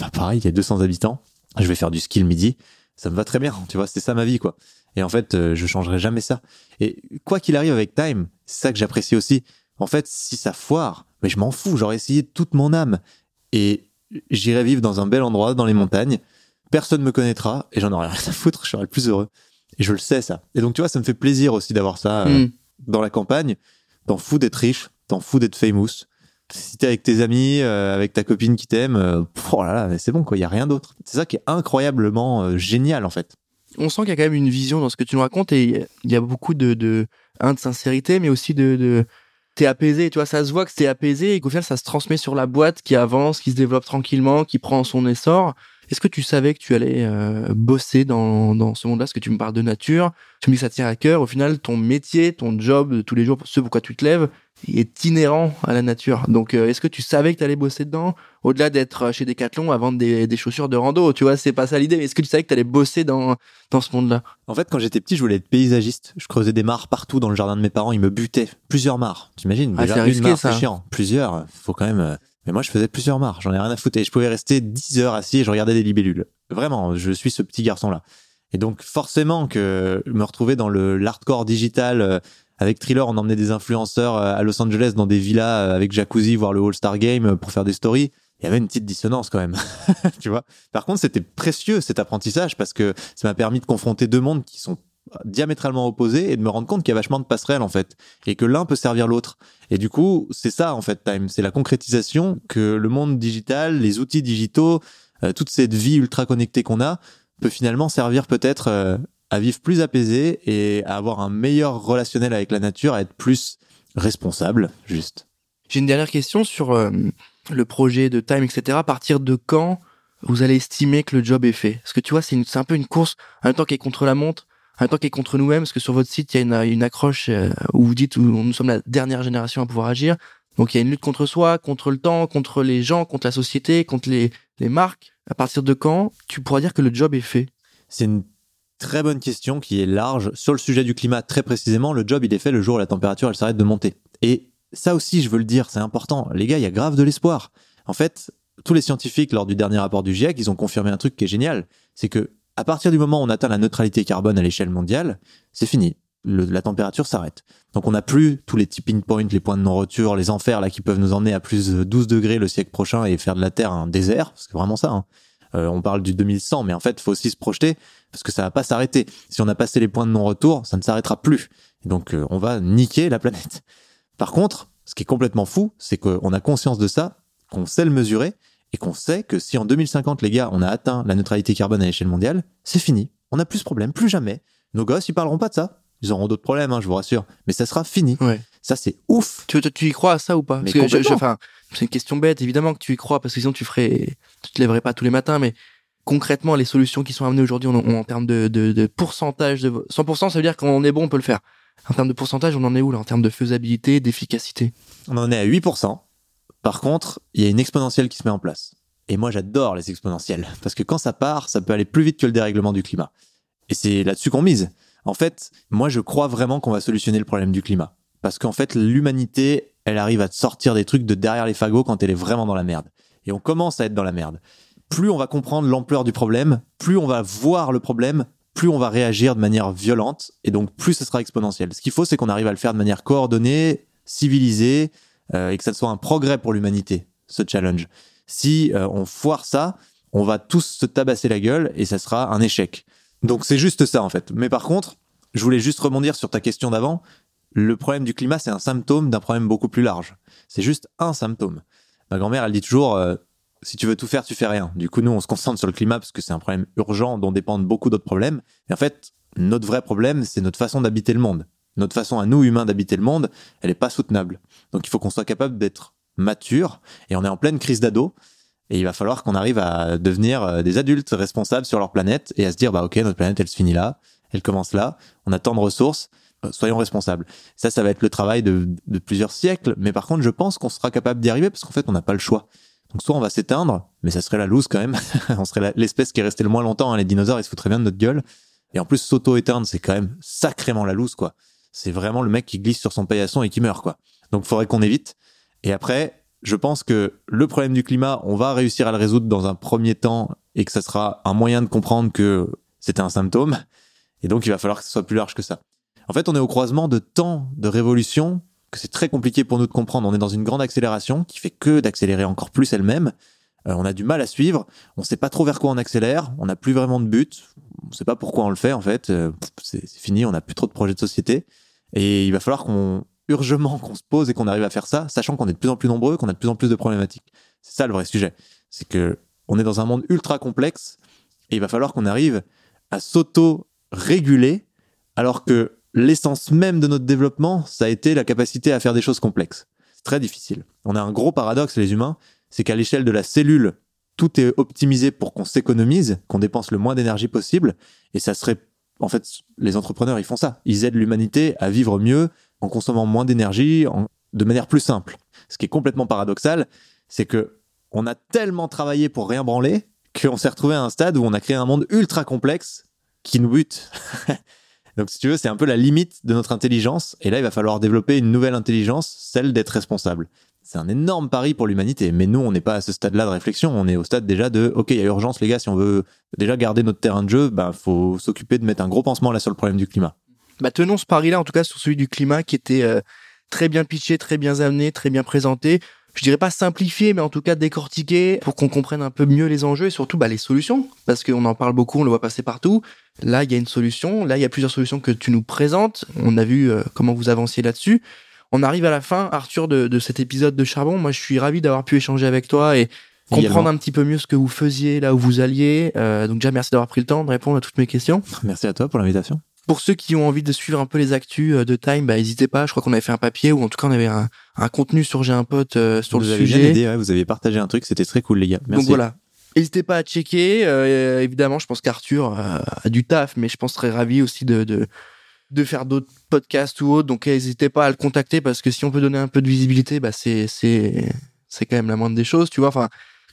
bah pareil, il y a 200 habitants je vais faire du ski le midi, ça me va très bien, tu vois, c'est ça ma vie, quoi. Et en fait, euh, je changerai jamais ça. Et quoi qu'il arrive avec Time, c'est ça que j'apprécie aussi. En fait, si ça foire, mais je m'en fous, j'aurais essayé toute mon âme. Et j'irai vivre dans un bel endroit, dans les montagnes. Personne me connaîtra et j'en aurai rien à foutre, je serai le plus heureux. Et je le sais, ça. Et donc, tu vois, ça me fait plaisir aussi d'avoir ça euh, hmm. dans la campagne. T'en fous d'être riche, t'en fous d'être famous si t'es avec tes amis, euh, avec ta copine qui t'aime, euh, oh là là, c'est bon quoi, il y a rien d'autre. C'est ça qui est incroyablement euh, génial en fait. On sent qu'il y a quand même une vision dans ce que tu nous racontes et il y a beaucoup de de un de sincérité mais aussi de, de t'es apaisé, tu vois, ça se voit que t'es apaisé et qu'au final ça se transmet sur la boîte qui avance, qui se développe tranquillement, qui prend son essor. Est-ce que tu savais que tu allais euh, bosser dans, dans ce monde-là? Parce que tu me parles de nature, tu me dis que ça tient à cœur. Au final, ton métier, ton job de tous les jours, ce pourquoi tu te lèves, est inhérent à la nature. Donc, euh, est-ce que tu savais que tu allais bosser dedans Au-delà d'être chez Decathlon à vendre des, des chaussures de rando, tu vois, c'est pas ça l'idée. Mais est-ce que tu savais que tu allais bosser dans, dans ce monde-là? En fait, quand j'étais petit, je voulais être paysagiste. Je creusais des mares partout dans le jardin de mes parents. Ils me butaient. Plusieurs mares. T'imagines? Ah, c'est risqué, ça. chiant. Plusieurs. Faut quand même... Euh, mais moi, je faisais plusieurs mares. J'en ai rien à foutre. Et je pouvais rester 10 heures assis et je regardais des libellules. Vraiment, je suis ce petit garçon-là. Et donc, forcément que me retrouver dans le l'hardcore digital euh, avec Thriller, on emmenait des influenceurs euh, à Los Angeles dans des villas euh, avec jacuzzi, voir le All-Star Game euh, pour faire des stories. Il y avait une petite dissonance quand même, tu vois? Par contre, c'était précieux cet apprentissage parce que ça m'a permis de confronter deux mondes qui sont diamétralement opposés et de me rendre compte qu'il y a vachement de passerelles en fait et que l'un peut servir l'autre. Et du coup, c'est ça en fait Time, c'est la concrétisation que le monde digital, les outils digitaux, toute cette vie ultra connectée qu'on a peut finalement servir peut-être à vivre plus apaisé et à avoir un meilleur relationnel avec la nature, à être plus responsable, juste. J'ai une dernière question sur euh, le projet de Time, etc. À partir de quand vous allez estimer que le job est fait? Parce que tu vois, c'est un peu une course, en même temps qui est contre la montre, en même temps qui est contre nous-mêmes, parce que sur votre site, il y a une, une accroche euh, où vous dites où nous sommes la dernière génération à pouvoir agir. Donc il y a une lutte contre soi, contre le temps, contre les gens, contre la société, contre les, les marques. À partir de quand tu pourras dire que le job est fait? C'est une Très bonne question qui est large. Sur le sujet du climat, très précisément, le job, il est fait le jour où la température, elle s'arrête de monter. Et ça aussi, je veux le dire, c'est important. Les gars, il y a grave de l'espoir. En fait, tous les scientifiques, lors du dernier rapport du GIEC, ils ont confirmé un truc qui est génial. C'est que, à partir du moment où on atteint la neutralité carbone à l'échelle mondiale, c'est fini. la température s'arrête. Donc on n'a plus tous les tipping points, les points de non-retour, les enfers là qui peuvent nous emmener à plus de 12 degrés le siècle prochain et faire de la Terre un désert, c'est vraiment ça. Hein. Euh, on parle du 2100, mais en fait, faut aussi se projeter parce que ça va pas s'arrêter. Si on a passé les points de non-retour, ça ne s'arrêtera plus. donc, euh, on va niquer la planète. Par contre, ce qui est complètement fou, c'est qu'on a conscience de ça, qu'on sait le mesurer et qu'on sait que si en 2050, les gars, on a atteint la neutralité carbone à l'échelle mondiale, c'est fini. On n'a plus ce problème, plus jamais. Nos gosses, ils parleront pas de ça. Ils auront d'autres problèmes, hein, je vous rassure. Mais ça sera fini. Ça, c'est ouf. Tu, tu, y crois à ça ou pas Parce que c'est une question bête, évidemment que tu y crois, parce que sinon tu ferais, tu te lèverais pas tous les matins, mais concrètement, les solutions qui sont amenées aujourd'hui en, termes de, de, de, pourcentage de 100%, ça veut dire qu'on est bon, on peut le faire. En termes de pourcentage, on en est où là En termes de faisabilité, d'efficacité? On en est à 8%. Par contre, il y a une exponentielle qui se met en place. Et moi, j'adore les exponentielles. Parce que quand ça part, ça peut aller plus vite que le dérèglement du climat. Et c'est là-dessus qu'on mise. En fait, moi, je crois vraiment qu'on va solutionner le problème du climat. Parce qu'en fait, l'humanité, elle arrive à sortir des trucs de derrière les fagots quand elle est vraiment dans la merde. Et on commence à être dans la merde. Plus on va comprendre l'ampleur du problème, plus on va voir le problème, plus on va réagir de manière violente, et donc plus ce sera exponentiel. Ce qu'il faut, c'est qu'on arrive à le faire de manière coordonnée, civilisée, euh, et que ça soit un progrès pour l'humanité, ce challenge. Si euh, on foire ça, on va tous se tabasser la gueule, et ça sera un échec. Donc c'est juste ça, en fait. Mais par contre, je voulais juste rebondir sur ta question d'avant le problème du climat, c'est un symptôme d'un problème beaucoup plus large. C'est juste un symptôme. Ma grand-mère, elle dit toujours, euh, si tu veux tout faire, tu fais rien. Du coup, nous, on se concentre sur le climat parce que c'est un problème urgent dont dépendent beaucoup d'autres problèmes. Et en fait, notre vrai problème, c'est notre façon d'habiter le monde. Notre façon à nous, humains, d'habiter le monde, elle n'est pas soutenable. Donc, il faut qu'on soit capable d'être mature. Et on est en pleine crise d'ado. Et il va falloir qu'on arrive à devenir euh, des adultes responsables sur leur planète et à se dire, bah, ok, notre planète, elle se finit là. Elle commence là. On a tant de ressources. Euh, soyons responsables. Ça, ça va être le travail de, de plusieurs siècles. Mais par contre, je pense qu'on sera capable d'y arriver parce qu'en fait, on n'a pas le choix. Donc soit on va s'éteindre, mais ça serait la loose quand même. on serait l'espèce qui est restée le moins longtemps. Hein. Les dinosaures, ils se foutraient bien de notre gueule. Et en plus, s'auto-éteindre, c'est quand même sacrément la loose, quoi. C'est vraiment le mec qui glisse sur son paillasson et qui meurt, quoi. Donc, faudrait qu'on évite. Et après, je pense que le problème du climat, on va réussir à le résoudre dans un premier temps et que ça sera un moyen de comprendre que c'était un symptôme. Et donc, il va falloir que ce soit plus large que ça. En fait, on est au croisement de tant de révolutions que c'est très compliqué pour nous de comprendre. On est dans une grande accélération qui fait que d'accélérer encore plus elle-même. Euh, on a du mal à suivre. On sait pas trop vers quoi on accélère. On n'a plus vraiment de but. On sait pas pourquoi on le fait en fait. Euh, c'est fini. On n'a plus trop de projets de société. Et il va falloir qu'on urgemment qu'on se pose et qu'on arrive à faire ça, sachant qu'on est de plus en plus nombreux, qu'on a de plus en plus de problématiques. C'est ça le vrai sujet. C'est que on est dans un monde ultra complexe et il va falloir qu'on arrive à s'auto-réguler alors que l'essence même de notre développement, ça a été la capacité à faire des choses complexes. C'est très difficile. On a un gros paradoxe, les humains, c'est qu'à l'échelle de la cellule, tout est optimisé pour qu'on s'économise, qu'on dépense le moins d'énergie possible, et ça serait, en fait, les entrepreneurs, ils font ça. Ils aident l'humanité à vivre mieux en consommant moins d'énergie, de manière plus simple. Ce qui est complètement paradoxal, c'est que on a tellement travaillé pour rien branler qu'on s'est retrouvé à un stade où on a créé un monde ultra complexe qui nous bute. Donc, si tu veux, c'est un peu la limite de notre intelligence. Et là, il va falloir développer une nouvelle intelligence, celle d'être responsable. C'est un énorme pari pour l'humanité. Mais nous, on n'est pas à ce stade-là de réflexion. On est au stade déjà de, OK, il y a urgence, les gars, si on veut déjà garder notre terrain de jeu, ben, faut s'occuper de mettre un gros pansement là sur le problème du climat. Bah, tenons ce pari-là, en tout cas, sur celui du climat qui était euh, très bien pitché, très bien amené, très bien présenté je dirais pas simplifier, mais en tout cas décortiquer pour qu'on comprenne un peu mieux les enjeux et surtout bah, les solutions, parce qu'on en parle beaucoup, on le voit passer partout. Là, il y a une solution, là, il y a plusieurs solutions que tu nous présentes. On a vu euh, comment vous avanciez là-dessus. On arrive à la fin, Arthur, de, de, cet épisode de Charbon. Moi, je suis ravi d'avoir pu échanger avec toi et comprendre un petit peu mieux ce que vous faisiez, là où vous alliez. Euh, donc déjà, merci d'avoir pris le temps de répondre à toutes mes questions. Merci à toi pour l'invitation. Pour ceux qui ont envie de suivre un peu les actus euh, de Time, bah, n'hésitez pas. Je crois qu'on avait fait un papier ou en tout cas on avait un, un contenu sur J'ai un pote euh, sur le sujet. Bien aidé, vous avez partagé un truc, c'était très cool les gars. Merci. Donc voilà. N'hésitez pas à checker. Euh, évidemment, je pense qu'Arthur a du taf, mais je pense serait ravi aussi de, de, de faire d'autres podcasts ou autres. Donc n'hésitez pas à le contacter parce que si on peut donner un peu de visibilité, bah c'est c'est c'est quand même la moindre des choses, tu vois. Enfin,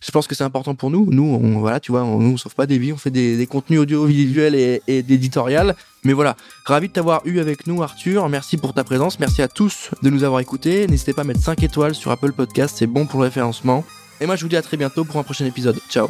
je pense que c'est important pour nous. Nous, on, voilà, tu vois, on, nous, sauve pas des vies, on fait des, des contenus audiovisuels et, et d'éditorial. Mais voilà, ravi de t'avoir eu avec nous, Arthur. Merci pour ta présence. Merci à tous de nous avoir écoutés. N'hésitez pas à mettre 5 étoiles sur Apple Podcast, c'est bon pour le référencement. Et moi, je vous dis à très bientôt pour un prochain épisode. Ciao.